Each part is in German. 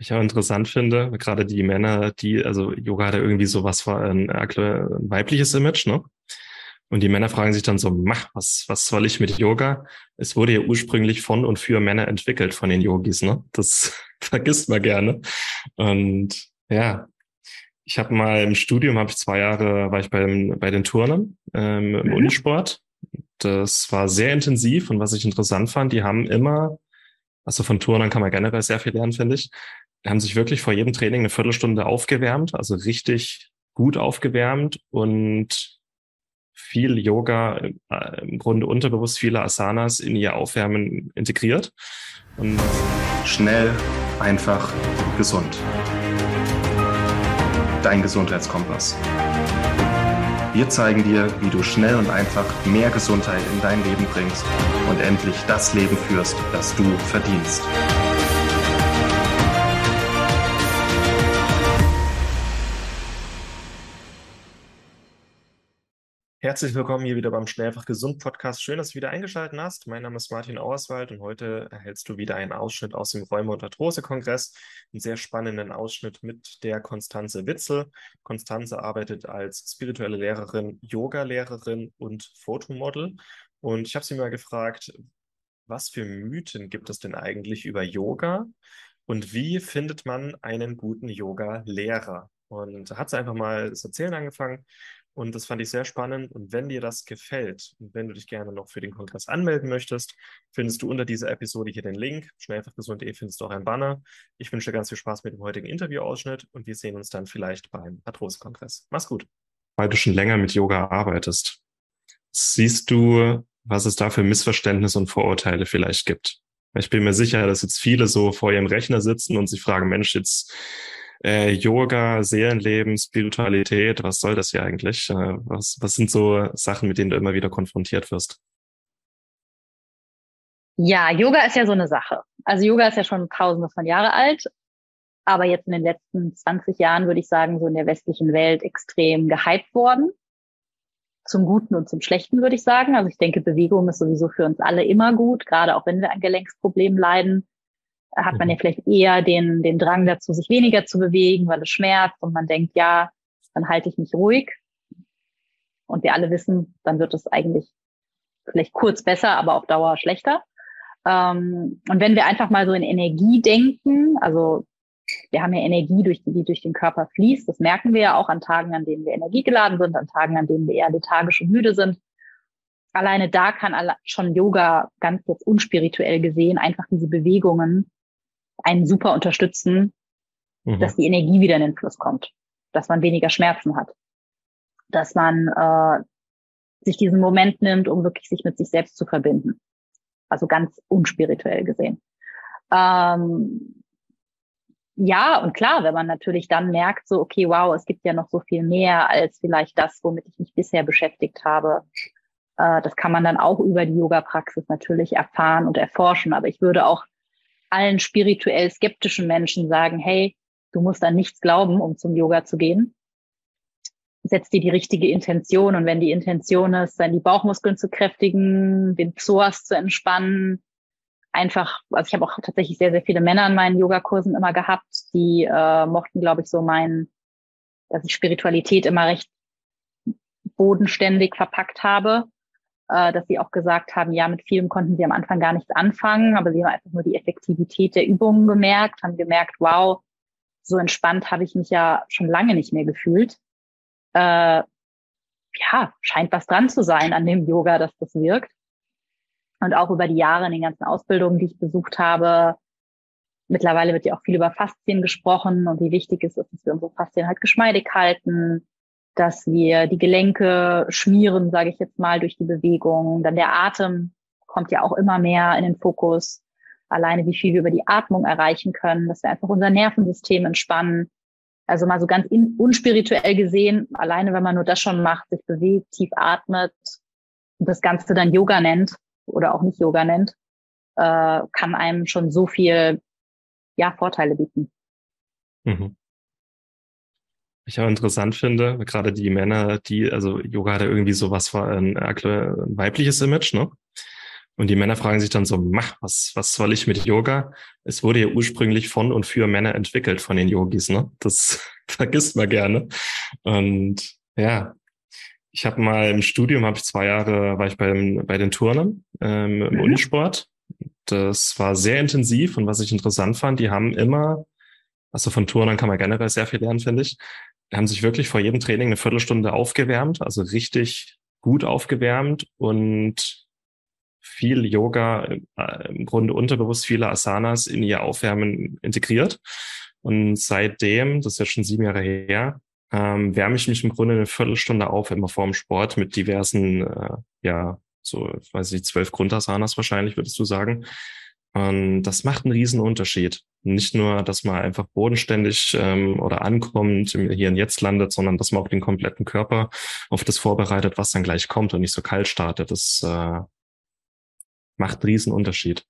ich auch interessant finde, gerade die Männer, die, also Yoga hat ja irgendwie sowas für ein, ein weibliches Image, ne? Und die Männer fragen sich dann so, mach, was, was soll ich mit Yoga? Es wurde ja ursprünglich von und für Männer entwickelt von den Yogis, ne? Das vergisst man gerne. Und ja, ich habe mal im Studium, habe ich zwei Jahre, war ich beim, bei den Turnern ähm, im mhm. Unisport. Das war sehr intensiv und was ich interessant fand, die haben immer, also von Turnern kann man generell sehr viel lernen, finde ich, haben sich wirklich vor jedem Training eine Viertelstunde aufgewärmt, also richtig gut aufgewärmt und viel Yoga, äh, im Grunde unterbewusst viele Asanas in ihr Aufwärmen integriert. Und Schnell, einfach, gesund. Dein Gesundheitskompass. Wir zeigen dir, wie du schnell und einfach mehr Gesundheit in dein Leben bringst und endlich das Leben führst, das du verdienst. Herzlich willkommen hier wieder beim Schnellfach Gesund Podcast. Schön, dass du wieder eingeschaltet hast. Mein Name ist Martin Auerswald und heute erhältst du wieder einen Ausschnitt aus dem Räume- und Arthrose-Kongress. Einen sehr spannenden Ausschnitt mit der Konstanze Witzel. Konstanze arbeitet als spirituelle Lehrerin, Yoga-Lehrerin und Fotomodel. Und ich habe sie mal gefragt, was für Mythen gibt es denn eigentlich über Yoga und wie findet man einen guten Yoga-Lehrer? Und hat sie einfach mal das Erzählen angefangen und das fand ich sehr spannend. Und wenn dir das gefällt und wenn du dich gerne noch für den Kongress anmelden möchtest, findest du unter dieser Episode hier den Link. Schnellfachgesund.de findest du auch ein Banner. Ich wünsche dir ganz viel Spaß mit dem heutigen Interviewausschnitt und wir sehen uns dann vielleicht beim Arthrose-Kongress. Mach's gut. Weil du schon länger mit Yoga arbeitest, siehst du, was es da für Missverständnisse und Vorurteile vielleicht gibt? Ich bin mir sicher, dass jetzt viele so vor ihrem Rechner sitzen und sich fragen, Mensch, jetzt äh, Yoga, Seelenleben, Spiritualität, was soll das hier eigentlich? Äh, was, was sind so Sachen, mit denen du immer wieder konfrontiert wirst? Ja, Yoga ist ja so eine Sache. Also Yoga ist ja schon tausende von Jahre alt, aber jetzt in den letzten 20 Jahren würde ich sagen, so in der westlichen Welt extrem gehypt worden. Zum Guten und zum Schlechten würde ich sagen. Also ich denke, Bewegung ist sowieso für uns alle immer gut, gerade auch wenn wir an Gelenksproblemen leiden hat man ja mhm. vielleicht eher den, den Drang dazu, sich weniger zu bewegen, weil es schmerzt und man denkt, ja, dann halte ich mich ruhig. Und wir alle wissen, dann wird es eigentlich vielleicht kurz besser, aber auf Dauer schlechter. Ähm, und wenn wir einfach mal so in Energie denken, also wir haben ja Energie, durch, die durch den Körper fließt, das merken wir ja auch an Tagen, an denen wir energiegeladen sind, an Tagen, an denen wir eher lethargisch und müde sind. Alleine da kann schon Yoga ganz jetzt unspirituell gesehen einfach diese Bewegungen einen super unterstützen, mhm. dass die Energie wieder in den Fluss kommt, dass man weniger Schmerzen hat, dass man äh, sich diesen Moment nimmt, um wirklich sich mit sich selbst zu verbinden. Also ganz unspirituell gesehen. Ähm, ja, und klar, wenn man natürlich dann merkt, so, okay, wow, es gibt ja noch so viel mehr als vielleicht das, womit ich mich bisher beschäftigt habe. Äh, das kann man dann auch über die Yoga-Praxis natürlich erfahren und erforschen. Aber ich würde auch allen spirituell skeptischen Menschen sagen, hey, du musst an nichts glauben, um zum Yoga zu gehen. Setz dir die richtige Intention und wenn die Intention ist, dann die Bauchmuskeln zu kräftigen, den Psoas zu entspannen, einfach, also ich habe auch tatsächlich sehr, sehr viele Männer in meinen Yogakursen immer gehabt, die äh, mochten, glaube ich, so meinen, dass ich Spiritualität immer recht bodenständig verpackt habe äh, dass sie auch gesagt haben, ja, mit vielem konnten sie am Anfang gar nichts anfangen, aber sie haben einfach nur die Effektivität der Übungen gemerkt, haben gemerkt, wow, so entspannt habe ich mich ja schon lange nicht mehr gefühlt. Äh, ja, scheint was dran zu sein an dem Yoga, dass das wirkt. Und auch über die Jahre in den ganzen Ausbildungen, die ich besucht habe, mittlerweile wird ja auch viel über Faszien gesprochen und wie wichtig es ist, dass wir unsere Faszien halt geschmeidig halten, dass wir die Gelenke schmieren, sage ich jetzt mal, durch die Bewegung. Dann der Atem kommt ja auch immer mehr in den Fokus. Alleine, wie viel wir über die Atmung erreichen können, dass wir einfach unser Nervensystem entspannen. Also mal so ganz in, unspirituell gesehen, alleine wenn man nur das schon macht, sich bewegt, tief atmet und das Ganze dann Yoga nennt oder auch nicht Yoga nennt, äh, kann einem schon so viel ja, Vorteile bieten. Mhm ich auch interessant finde, gerade die Männer, die, also Yoga hat ja irgendwie sowas war ein, ein weibliches Image, ne? Und die Männer fragen sich dann so, mach, was, was soll ich mit Yoga? Es wurde ja ursprünglich von und für Männer entwickelt von den Yogis, ne? Das vergisst man gerne. Und ja, ich habe mal im Studium, habe ich zwei Jahre, war ich beim, bei den Turnern ähm, im mhm. Unisport. Das war sehr intensiv und was ich interessant fand, die haben immer, also von Turnern kann man generell sehr viel lernen, finde ich, haben sich wirklich vor jedem Training eine Viertelstunde aufgewärmt, also richtig gut aufgewärmt und viel Yoga, äh, im Grunde unterbewusst viele Asanas in ihr Aufwärmen integriert. Und seitdem, das ist ja schon sieben Jahre her, ähm, wärme ich mich im Grunde eine Viertelstunde auf, immer vorm Sport mit diversen, äh, ja, so, weiß ich, zwölf Grundasanas wahrscheinlich, würdest du sagen. Und das macht einen riesen Unterschied. Nicht nur, dass man einfach bodenständig ähm, oder ankommt, hier und jetzt landet, sondern dass man auch den kompletten Körper auf das vorbereitet, was dann gleich kommt und nicht so kalt startet. Das äh, macht einen riesen Unterschied.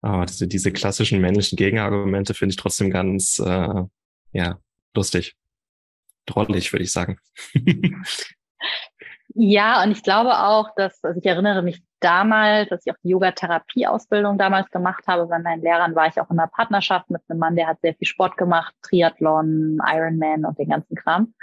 Aber diese, diese klassischen männlichen Gegenargumente finde ich trotzdem ganz äh, ja, lustig. Drollig, würde ich sagen. ja, und ich glaube auch, dass, also ich erinnere mich damals, dass ich auch die Yoga-Therapie-Ausbildung damals gemacht habe. Bei meinen Lehrern war ich auch in einer Partnerschaft mit einem Mann, der hat sehr viel Sport gemacht, Triathlon, Ironman und den ganzen Kram.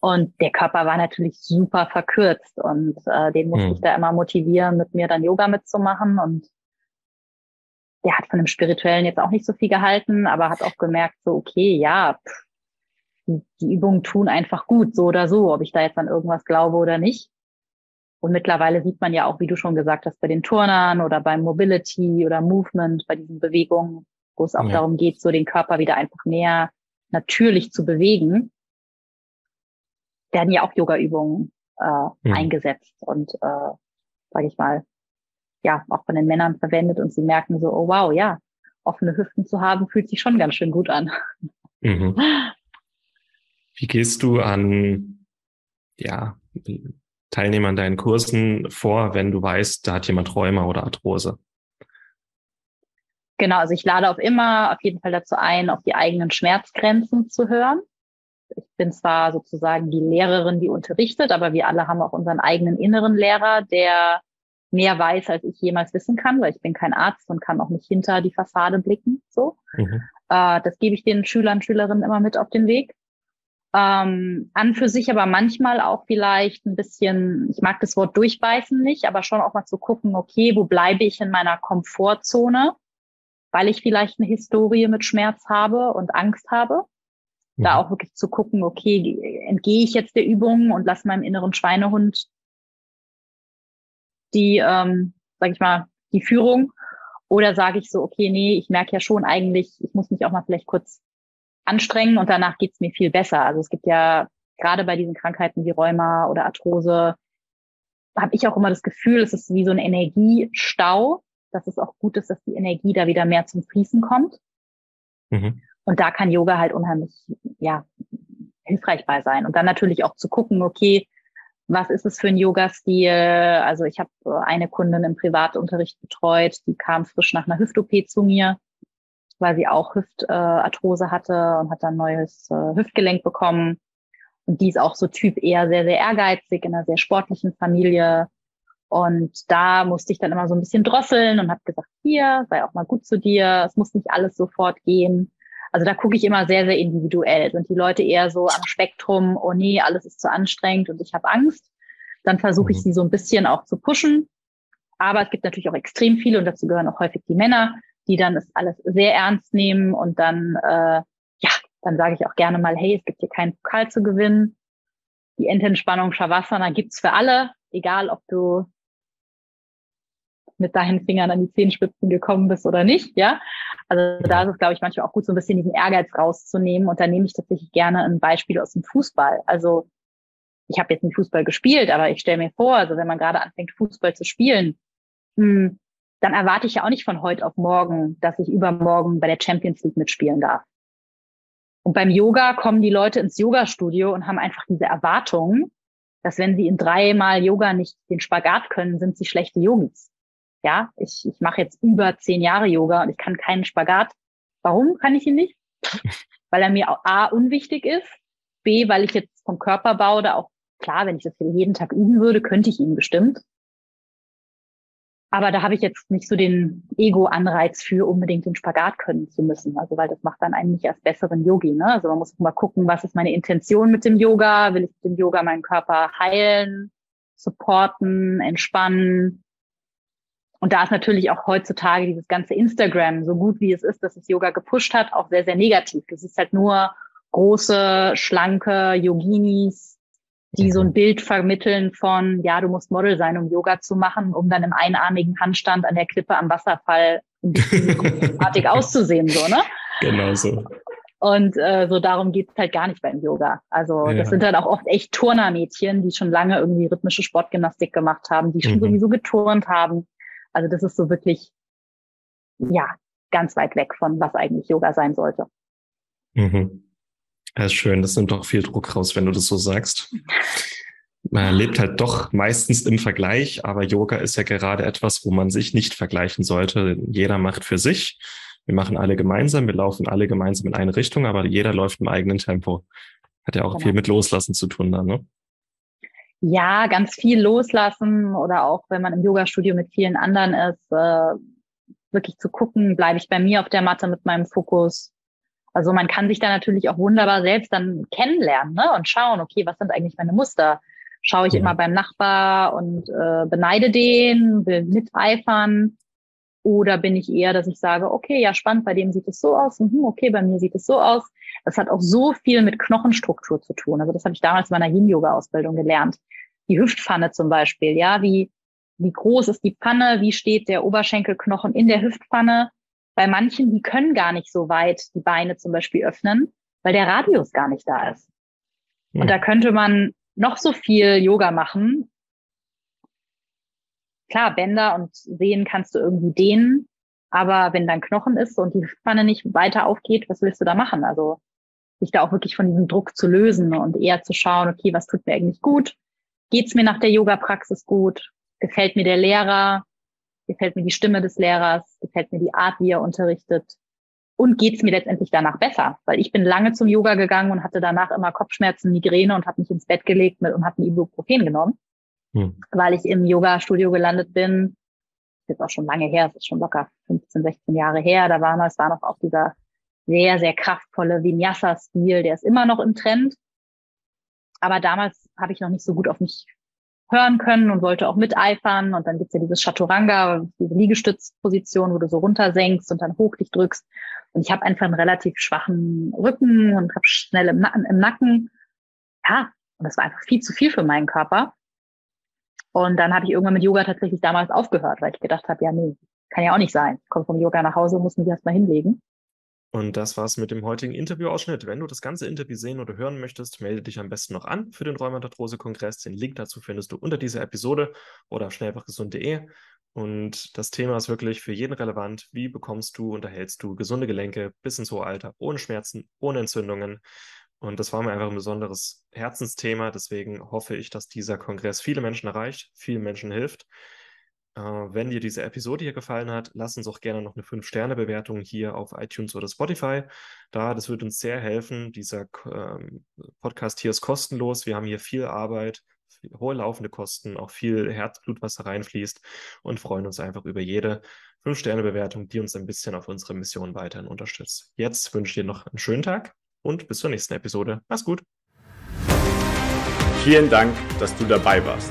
Und der Körper war natürlich super verkürzt und äh, den musste mhm. ich da immer motivieren, mit mir dann Yoga mitzumachen. Und der hat von dem Spirituellen jetzt auch nicht so viel gehalten, aber hat auch gemerkt, so, okay, ja, pff, die, die Übungen tun einfach gut, so oder so, ob ich da jetzt an irgendwas glaube oder nicht. Und mittlerweile sieht man ja auch, wie du schon gesagt hast, bei den Turnern oder beim Mobility oder Movement, bei diesen Bewegungen, wo es auch ja. darum geht, so den Körper wieder einfach mehr natürlich zu bewegen, werden ja auch Yoga-Übungen äh, mhm. eingesetzt und, äh, sage ich mal, ja, auch von den Männern verwendet und sie merken so, oh wow, ja, offene Hüften zu haben, fühlt sich schon ganz schön gut an. Mhm. Wie gehst du an, ja, Teilnehmer an deinen Kursen vor, wenn du weißt, da hat jemand Rheuma oder Arthrose? Genau, also ich lade auf immer auf jeden Fall dazu ein, auf die eigenen Schmerzgrenzen zu hören. Ich bin zwar sozusagen die Lehrerin, die unterrichtet, aber wir alle haben auch unseren eigenen inneren Lehrer, der mehr weiß, als ich jemals wissen kann, weil ich bin kein Arzt und kann auch nicht hinter die Fassade blicken. So, mhm. äh, das gebe ich den Schülern, Schülerinnen immer mit auf den Weg. Ähm, an für sich aber manchmal auch vielleicht ein bisschen, ich mag das Wort durchbeißen nicht, aber schon auch mal zu gucken, okay, wo bleibe ich in meiner Komfortzone, weil ich vielleicht eine Historie mit Schmerz habe und Angst habe. Mhm. Da auch wirklich zu gucken, okay, entgehe ich jetzt der Übung und lasse meinem inneren Schweinehund die, ähm, sag ich mal, die Führung? Oder sage ich so, okay, nee, ich merke ja schon eigentlich, ich muss mich auch mal vielleicht kurz anstrengen und danach geht's mir viel besser. Also es gibt ja gerade bei diesen Krankheiten wie Rheuma oder Arthrose, habe ich auch immer das Gefühl, es ist wie so ein Energiestau, dass es auch gut ist, dass die Energie da wieder mehr zum Fließen kommt. Mhm. Und da kann Yoga halt unheimlich, ja, hilfreich bei sein. Und dann natürlich auch zu gucken, okay, was ist es für ein Yoga-Stil? Also ich habe eine Kundin im Privatunterricht betreut, die kam frisch nach einer Hüft-OP zu mir weil sie auch Hüftarthrose äh, hatte und hat dann neues äh, Hüftgelenk bekommen. Und die ist auch so Typ eher sehr, sehr ehrgeizig in einer sehr sportlichen Familie. Und da musste ich dann immer so ein bisschen drosseln und habe gesagt, hier, sei auch mal gut zu dir, es muss nicht alles sofort gehen. Also da gucke ich immer sehr, sehr individuell. Sind die Leute eher so am Spektrum, oh nee, alles ist zu anstrengend und ich habe Angst. Dann versuche ich mhm. sie so ein bisschen auch zu pushen. Aber es gibt natürlich auch extrem viele und dazu gehören auch häufig die Männer, die dann es alles sehr ernst nehmen und dann, äh, ja, dann sage ich auch gerne mal, hey, es gibt hier keinen Pokal zu gewinnen. Die Endentspannung Shavasana gibt's für alle, egal ob du mit deinen Fingern an die Zehenspitzen gekommen bist oder nicht, ja. Also da ist es, glaube ich, manchmal auch gut, so ein bisschen diesen Ehrgeiz rauszunehmen. Und da nehme ich tatsächlich gerne ein Beispiel aus dem Fußball. Also ich habe jetzt nicht Fußball gespielt, aber ich stelle mir vor, also wenn man gerade anfängt, Fußball zu spielen, mh, hm, dann erwarte ich ja auch nicht von heute auf morgen, dass ich übermorgen bei der Champions League mitspielen darf. Und beim Yoga kommen die Leute ins Yoga-Studio und haben einfach diese Erwartung, dass wenn sie in dreimal Yoga nicht den Spagat können, sind sie schlechte Yogis. Ja, ich, ich mache jetzt über zehn Jahre Yoga und ich kann keinen Spagat. Warum kann ich ihn nicht? Weil er mir A unwichtig ist, B, weil ich jetzt vom Körperbau da auch, klar, wenn ich das jeden Tag üben würde, könnte ich ihn bestimmt. Aber da habe ich jetzt nicht so den Ego-Anreiz für, unbedingt den Spagat können zu müssen. Also, weil das macht dann einen nicht als besseren Yogi. Ne? Also man muss mal gucken, was ist meine Intention mit dem Yoga? Will ich mit dem Yoga meinen Körper heilen, supporten, entspannen? Und da ist natürlich auch heutzutage dieses ganze Instagram, so gut wie es ist, dass es Yoga gepusht hat, auch sehr, sehr negativ. Das ist halt nur große, schlanke Yoginis, die so ein mhm. Bild vermitteln von, ja, du musst Model sein, um Yoga zu machen, um dann im einarmigen Handstand an der Klippe am Wasserfall artig auszusehen, so, ne? Genau so. Und äh, so darum geht's halt gar nicht beim Yoga. Also ja. das sind dann auch oft echt Turnermädchen, die schon lange irgendwie rhythmische Sportgymnastik gemacht haben, die schon mhm. sowieso geturnt haben. Also das ist so wirklich, ja, ganz weit weg von was eigentlich Yoga sein sollte. Mhm. Ja, ist schön. Das nimmt doch viel Druck raus, wenn du das so sagst. Man lebt halt doch meistens im Vergleich, aber Yoga ist ja gerade etwas, wo man sich nicht vergleichen sollte. Jeder macht für sich. Wir machen alle gemeinsam, wir laufen alle gemeinsam in eine Richtung, aber jeder läuft im eigenen Tempo. Hat ja auch genau. viel mit Loslassen zu tun dann, ne? Ja, ganz viel loslassen oder auch wenn man im Yoga-Studio mit vielen anderen ist, äh, wirklich zu gucken, bleibe ich bei mir auf der Matte mit meinem Fokus, also man kann sich da natürlich auch wunderbar selbst dann kennenlernen ne? und schauen, okay, was sind eigentlich meine Muster? Schaue ich ja. immer beim Nachbar und äh, beneide den, will miteifern? Oder bin ich eher, dass ich sage, okay, ja, spannend, bei dem sieht es so aus, mhm, okay, bei mir sieht es so aus. Das hat auch so viel mit Knochenstruktur zu tun. Also das habe ich damals in meiner Yin-Yoga-Ausbildung gelernt. Die Hüftpfanne zum Beispiel, ja, wie, wie groß ist die Pfanne, wie steht der Oberschenkelknochen in der Hüftpfanne, bei manchen, die können gar nicht so weit die Beine zum Beispiel öffnen, weil der Radius gar nicht da ist. Und da könnte man noch so viel Yoga machen. Klar, Bänder und Sehen kannst du irgendwie dehnen, aber wenn dein Knochen ist und die Spanne nicht weiter aufgeht, was willst du da machen? Also sich da auch wirklich von diesem Druck zu lösen und eher zu schauen, okay, was tut mir eigentlich gut? Geht's mir nach der Yoga-Praxis gut? Gefällt mir der Lehrer? Gefällt mir die Stimme des Lehrers, gefällt mir die Art, wie er unterrichtet und geht's mir letztendlich danach besser, weil ich bin lange zum Yoga gegangen und hatte danach immer Kopfschmerzen, Migräne und habe mich ins Bett gelegt mit, und habe ein Ibuprofen genommen, hm. weil ich im Yoga-Studio gelandet bin. Das ist auch schon lange her, es ist schon locker 15, 16 Jahre her. Da war noch, es war noch auch dieser sehr, sehr kraftvolle Vinyasa-Stil, der ist immer noch im Trend. Aber damals habe ich noch nicht so gut auf mich hören können und wollte auch miteifern. Und dann gibt's ja dieses Chaturanga, diese Liegestützposition, wo du so runtersenkst und dann hoch dich drückst. Und ich habe einfach einen relativ schwachen Rücken und habe schnell im Nacken, im Nacken. Ja, und das war einfach viel zu viel für meinen Körper. Und dann habe ich irgendwann mit Yoga tatsächlich damals aufgehört, weil ich gedacht habe, ja, nee, kann ja auch nicht sein. Ich komme vom Yoga nach Hause muss mich erstmal hinlegen. Und das war's mit dem heutigen Interviewausschnitt. Wenn du das ganze Interview sehen oder hören möchtest, melde dich am besten noch an für den Rheumatarthrose-Kongress. Den Link dazu findest du unter dieser Episode oder schnellfachgesund.de. Und das Thema ist wirklich für jeden relevant. Wie bekommst du, unterhältst du gesunde Gelenke bis ins hohe Alter, ohne Schmerzen, ohne Entzündungen? Und das war mir einfach ein besonderes Herzensthema. Deswegen hoffe ich, dass dieser Kongress viele Menschen erreicht, vielen Menschen hilft. Äh, wenn dir diese Episode hier gefallen hat, lass uns auch gerne noch eine 5-Sterne-Bewertung hier auf iTunes oder Spotify da. Das wird uns sehr helfen. Dieser ähm, Podcast hier ist kostenlos. Wir haben hier viel Arbeit, hohe laufende Kosten, auch viel Herzblut, was da reinfließt und freuen uns einfach über jede 5-Sterne-Bewertung, die uns ein bisschen auf unsere Mission weiterhin unterstützt. Jetzt wünsche ich dir noch einen schönen Tag und bis zur nächsten Episode. Mach's gut. Vielen Dank, dass du dabei warst